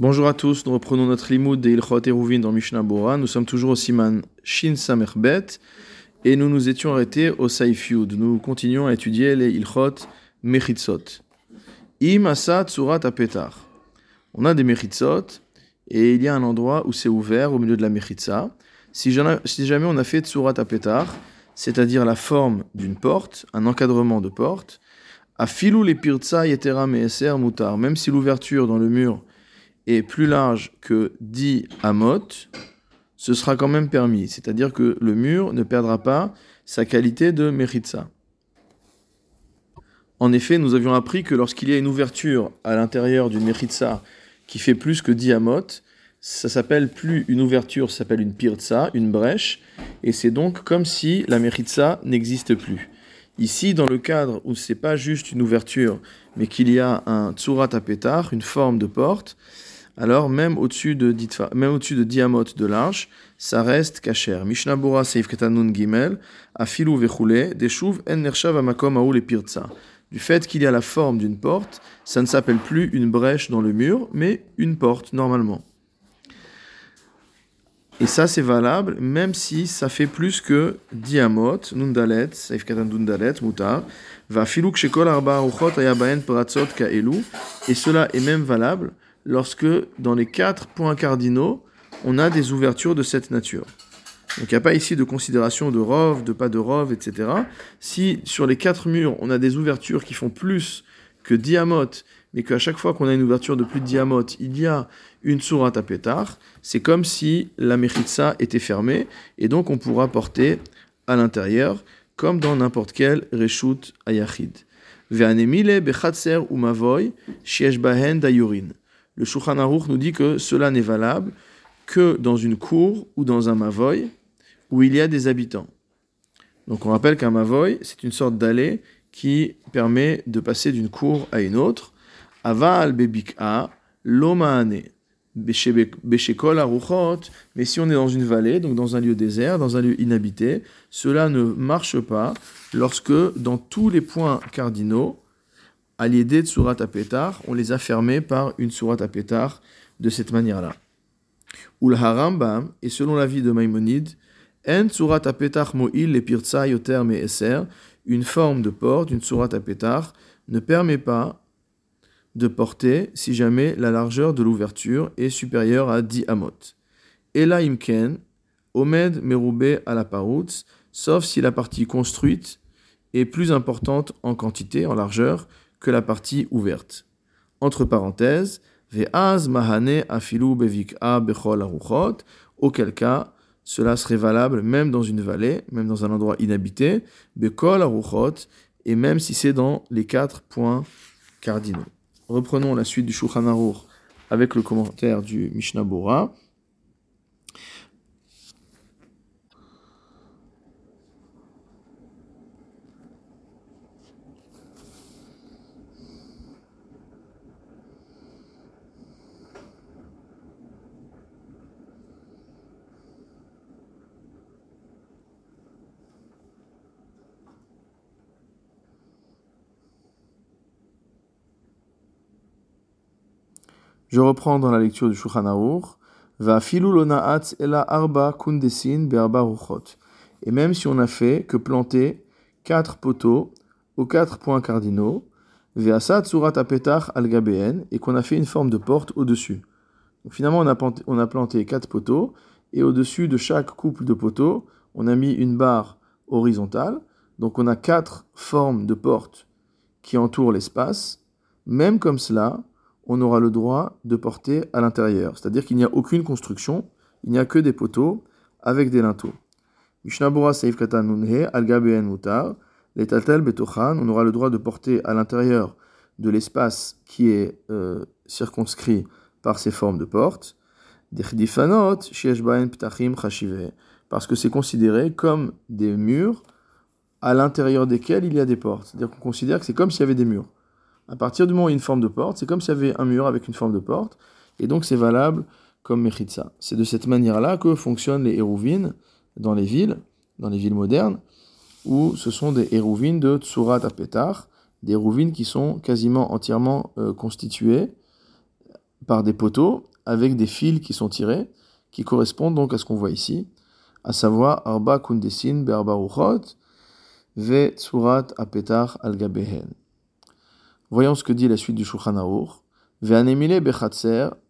Bonjour à tous, nous reprenons notre limoud des Ilchot Eruvin dans Mishnah Bora. Nous sommes toujours au Siman Shin Samerbet et nous nous étions arrêtés au Saif Yud. Nous continuons à étudier les Ilchot Mechitzot. Im Asa Tsurat Apetar. On a des Mechitzot et il y a un endroit où c'est ouvert au milieu de la Mechitza. Si jamais on a fait Tsurat Apetar, c'est-à-dire la forme d'une porte, un encadrement de porte, à filou les pirtsa yetera meeser mutar, même si l'ouverture dans le mur est plus large que 10 amot, ce sera quand même permis. C'est-à-dire que le mur ne perdra pas sa qualité de meritza. En effet, nous avions appris que lorsqu'il y a une ouverture à l'intérieur d'une meritza qui fait plus que 10 amot, ça s'appelle plus une ouverture, ça s'appelle une pirtsa, une brèche, et c'est donc comme si la meritza n'existe plus. Ici, dans le cadre où c'est pas juste une ouverture, mais qu'il y a un tsurat apetar, une forme de porte, alors même au-dessus de, même au-dessus de de large, ça reste kacher. Mishnah Bora Seif Ketanun Gimel, Afilu Vechule, Deshuv En Nershav Amakom Aoul Pirtsa. Du fait qu'il y a la forme d'une porte, ça ne s'appelle plus une brèche dans le mur, mais une porte normalement. Et ça, c'est valable même si ça fait plus que diamot, nundalet, saif katan nundalet, mutar, va filuk shekol arba uchot ayabaen pratzot kaelu. Et cela est même valable lorsque dans les quatre points cardinaux, on a des ouvertures de cette nature. Donc il n'y a pas ici de considération de rov, de pas de rov, etc. Si sur les quatre murs, on a des ouvertures qui font plus que diamot, mais qu'à chaque fois qu'on a une ouverture de plus de diamot, il y a une sourate à pétard, c'est comme si la mechitsa était fermée, et donc on pourra porter à l'intérieur, comme dans n'importe quel reshut ayachid. bechatser ou dayurin. Le Shulchan Aruch nous dit que cela n'est valable que dans une cour ou dans un mavoy où il y a des habitants. Donc on rappelle qu'un mavoy, c'est une sorte d'allée qui permet de passer d'une cour à une autre. Aval bebik'a, aruchot, mais si on est dans une vallée, donc dans un lieu désert, dans un lieu inhabité, cela ne marche pas lorsque dans tous les points cardinaux, à de surat apetar, on les a fermés par une surat apetar de cette manière-là. Ul harambam, et selon l'avis de Maïmonide, en surat apetar mo'il me eser, une forme de porte, une surat apetar, ne permet pas de porter si jamais la largeur de l'ouverture est supérieure à 10 amot. Ela imken, omed meroube à la paroutz, sauf si la partie construite est plus importante en quantité, en largeur, que la partie ouverte. Entre parenthèses, ve'az mahane afilu bevik'a bechol aruchot, auquel cas, cela serait valable même dans une vallée, même dans un endroit inhabité, bekol aruchot, et même si c'est dans les quatre points cardinaux. Reprenons la suite du Shulchan avec le commentaire du Mishnah Bora. Je reprends dans la lecture du Shulchan Va arba kundesin. Et même si on a fait que planter quatre poteaux aux quatre points cardinaux, al et qu'on a fait une forme de porte au-dessus. finalement, on a, planté, on a planté quatre poteaux, et au-dessus de chaque couple de poteaux, on a mis une barre horizontale. Donc on a quatre formes de porte qui entourent l'espace. Même comme cela, on aura le droit de porter à l'intérieur. C'est-à-dire qu'il n'y a aucune construction, il n'y a que des poteaux avec des linteaux. Mishnabura Seif Katan Nunhe, Al Mutar, les Betochan, on aura le droit de porter à l'intérieur de l'espace qui est euh, circonscrit par ces formes de portes. Parce que c'est considéré comme des murs à l'intérieur desquels il y a des portes. C'est-à-dire qu'on considère que c'est comme s'il y avait des murs. À partir du moment où il y a une forme de porte, c'est comme s'il y avait un mur avec une forme de porte, et donc c'est valable comme Mechitza. C'est de cette manière-là que fonctionnent les Hérouvines dans les villes, dans les villes modernes, où ce sont des Hérouvines de Tsurat Apetar, des Hérouvines qui sont quasiment entièrement euh, constituées par des poteaux avec des fils qui sont tirés, qui correspondent donc à ce qu'on voit ici, à savoir Arba Kundesin Be'arba Ruchot Ve Tsurat Apetar al Gabehen. Voyons ce que dit la suite du Shulchan Aruch.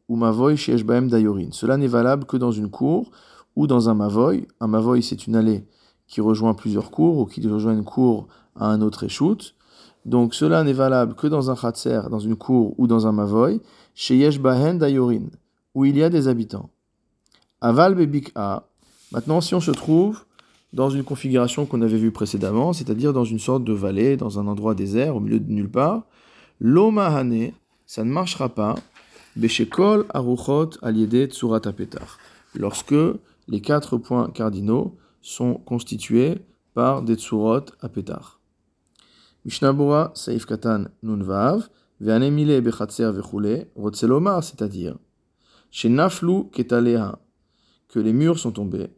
Ou mavoy dayorin. Cela n'est valable que dans une cour ou dans un mavoy. Un mavoy, c'est une allée qui rejoint plusieurs cours ou qui rejoint une cour à un autre échoute. Donc cela n'est valable que dans un khatser, dans une cour ou dans un mavoy, chez Dayorin, où il y a des habitants. Aval Bebik'a. Maintenant, si on se trouve dans une configuration qu'on avait vue précédemment, c'est-à-dire dans une sorte de vallée, dans un endroit désert, au milieu de nulle part, l'omahane, ça ne marchera pas, Beshekol Aruchot Aliede Tsurat Apetar, lorsque les quatre points cardinaux sont constitués par des Tsurot Apetar. Mishnabura Saif Katan Nunvav, Ve'anemile Bechatzer Vechule, Rotzelomar, c'est-à-dire, chez Naflu Ketalea, que les murs sont tombés,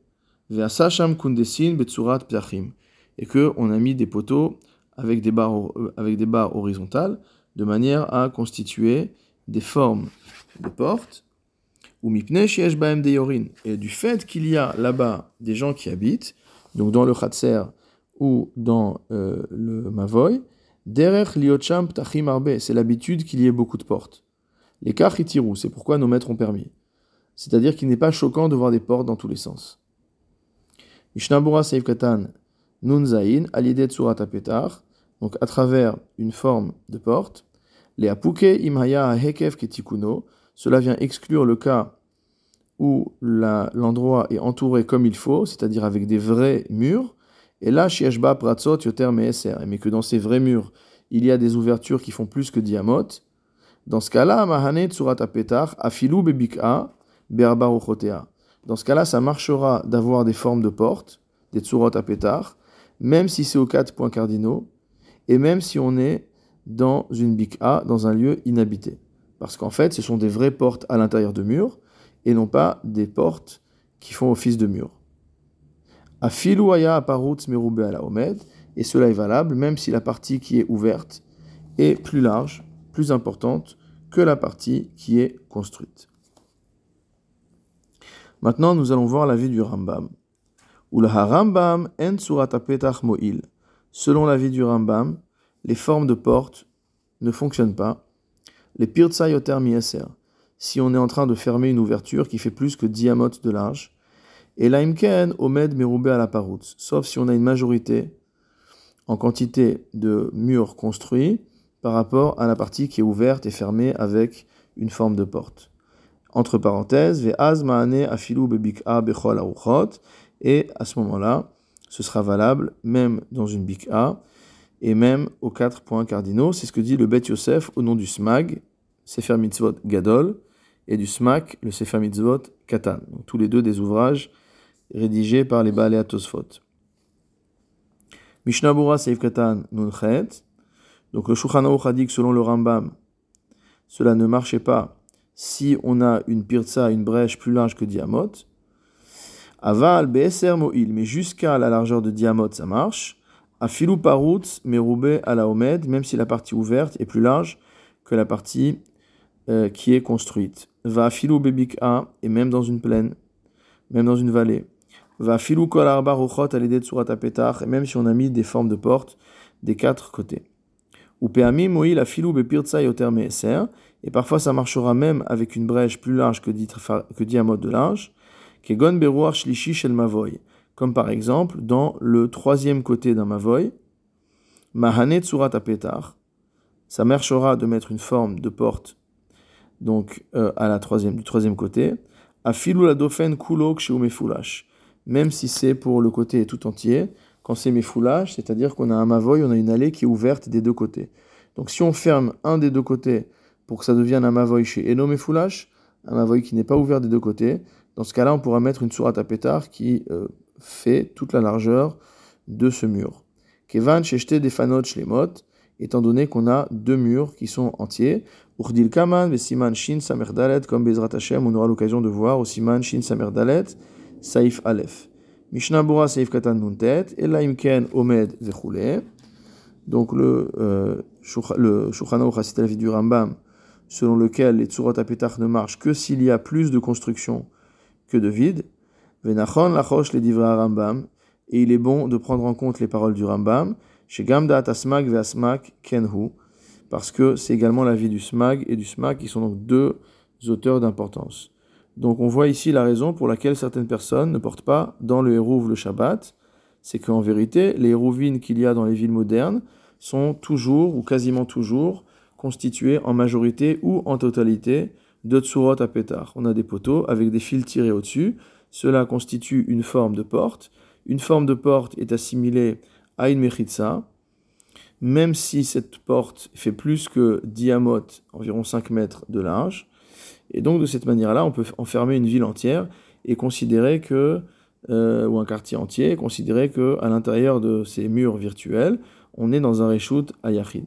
Ve'asasham Kundesin Betsurat Ptachim, et que on a mis des poteaux avec des barres, euh, avec des barres horizontales, de manière à constituer des formes de portes, ou et du fait qu'il y a là-bas des gens qui habitent, donc dans le Khatser, ou dans euh, le Mavoy, Derech liocham ptachim arbe, c'est l'habitude qu'il y ait beaucoup de portes. Les kachitirou, c'est pourquoi nos maîtres ont permis. C'est-à-dire qu'il n'est pas choquant de voir des portes dans tous les sens. Mishnabura Seif Katan Nun Zain, Alidet Surat donc à travers une forme de porte, les Apuke Imhaya Hekef Ketikuno, cela vient exclure le cas où l'endroit est entouré comme il faut, c'est-à-dire avec des vrais murs, et là, Shieshba Pratzot Yoter Meeser, mais que dans ces vrais murs, il y a des ouvertures qui font plus que diamot, dans ce cas-là, Mahane Tsurat Afilu Bebik'a, Berba Dans ce cas-là, ça marchera d'avoir des formes de portes, des Tsurot Apetar, même si c'est aux quatre points cardinaux, et même si on est dans une bik'a, dans un lieu inhabité. Parce qu'en fait, ce sont des vraies portes à l'intérieur de murs, et non pas des portes qui font office de murs. Aparutz merube et cela est valable même si la partie qui est ouverte est plus large, plus importante que la partie qui est construite. Maintenant, nous allons voir l'avis du Rambam. Rambam en mo'il. Selon l'avis du Rambam, les formes de porte ne fonctionnent pas. Les pirtsa yoter Si on est en train de fermer une ouverture qui fait plus que 10 de large, et laimken omed meroube à la parout, sauf si on a une majorité en quantité de murs construits par rapport à la partie qui est ouverte et fermée avec une forme de porte. Entre parenthèses, ve'az afilu bechol et à ce moment-là, ce sera valable même dans une bik'a et même aux quatre points cardinaux. C'est ce que dit le Bet Yosef au nom du Smag, Sefer Mitzvot Gadol, et du Smak, le Sefer Mitzvot Katan. tous les deux des ouvrages rédigé par les Baalei Tosfot. Mishnabura Seif Katan Nunchet. Donc le Shulchan a dit que selon le Rambam, cela ne marchait pas si on a une pirza, une brèche plus large que diamot. Aval Be'eser Mo'il, mais jusqu'à la largeur de diamot, ça marche. Afilu Parutz Merube ala Omed, même si la partie ouverte est plus large que la partie euh, qui est construite. Va Afilu Bebik'a, et même dans une plaine, même dans une vallée va filou kol arba ruchot et même si on a mis des formes de portes des quatre côtés. Ou peami moïl a filou bepirtsa yoter meeser, et parfois ça marchera même avec une brèche plus large que, diamot de large, kegon beruach shlishi shel mavoy, comme par exemple dans le troisième côté d'un mavoy, mahane surat apetar, ça marchera de mettre une forme de porte donc euh, à la troisième, du troisième côté, a filou la dauphin kulok chez foulash même si c'est pour le côté tout entier, quand c'est mes foulages, c'est-à-dire qu'on a un mavoy, on a une allée qui est ouverte des deux côtés. Donc si on ferme un des deux côtés pour que ça devienne un mavoy chez Eno Mefoulash, un mavoy qui n'est pas ouvert des deux côtés, dans ce cas-là, on pourra mettre une sourate à pétard qui euh, fait toute la largeur de ce mur. Kevan Sheshte Defanot Shlemot, étant donné qu'on a deux murs qui sont entiers. Urdil Kaman, Siman Shin Samerdalet, comme Bezrat Hashem, on aura l'occasion de voir au Siman Shin Samerdalet, Saif Aleph. Mishnah Bora Saif Katan Nuntet, Ela Imken Omed Zechoule. Donc le, euh, le Shulchan Aruch du Rambam selon lequel les Tsurot Apetach ne marchent que s'il y a plus de construction que de vide. Venachon lachosh les divra Rambam, et il est bon de prendre en compte les paroles du Rambam, chez Gamda Asmak ve Kenhu, parce que c'est également l'avis du Smag et du Smak, qui sont donc deux auteurs d'importance. Donc on voit ici la raison pour laquelle certaines personnes ne portent pas dans le Hérouv le Shabbat, c'est qu'en vérité, les Hérouvines qu'il y a dans les villes modernes sont toujours, ou quasiment toujours, constituées en majorité ou en totalité de tsurot à pétard. On a des poteaux avec des fils tirés au-dessus, cela constitue une forme de porte. Une forme de porte est assimilée à une mechitza, même si cette porte fait plus que diamot, environ 5 mètres de large. Et donc de cette manière-là, on peut enfermer une ville entière et considérer que, euh, ou un quartier entier, considérer que à l'intérieur de ces murs virtuels, on est dans un reshoot à Yachid.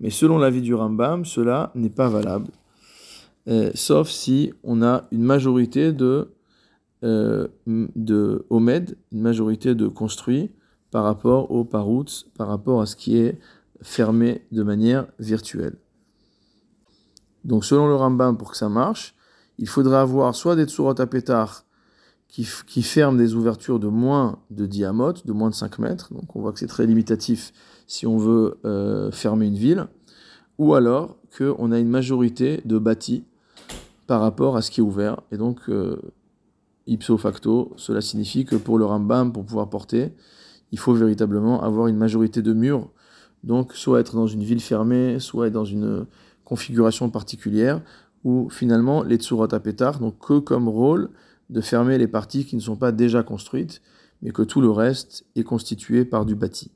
Mais selon l'avis du Rambam, cela n'est pas valable, euh, sauf si on a une majorité de, euh, une majorité de construits par rapport au Parouts, par rapport à ce qui est fermé de manière virtuelle. Donc selon le Rambam, pour que ça marche, il faudra avoir soit des tsurot à pétard qui, qui, ferment des ouvertures de moins de diamote, de moins de 5 mètres, donc on voit que c'est très limitatif si on veut euh, fermer une ville, ou alors qu'on a une majorité de bâtis par rapport à ce qui est ouvert, et donc euh, ipso facto, cela signifie que pour le Rambam, pour pouvoir porter, il faut véritablement avoir une majorité de murs, donc soit être dans une ville fermée, soit être dans une configuration particulière, où finalement les tsurot à pétard n'ont que comme rôle de fermer les parties qui ne sont pas déjà construites, mais que tout le reste est constitué par du bâti.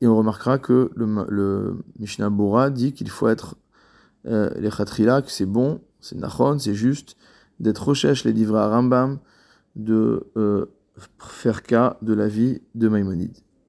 Et on remarquera que le, Mishnah Bora dit qu'il faut être euh, les khatrila, que c'est bon, c'est nachon, c'est juste d'être recherche les livrés à Rambam, de euh, faire cas de la vie de Maïmonide.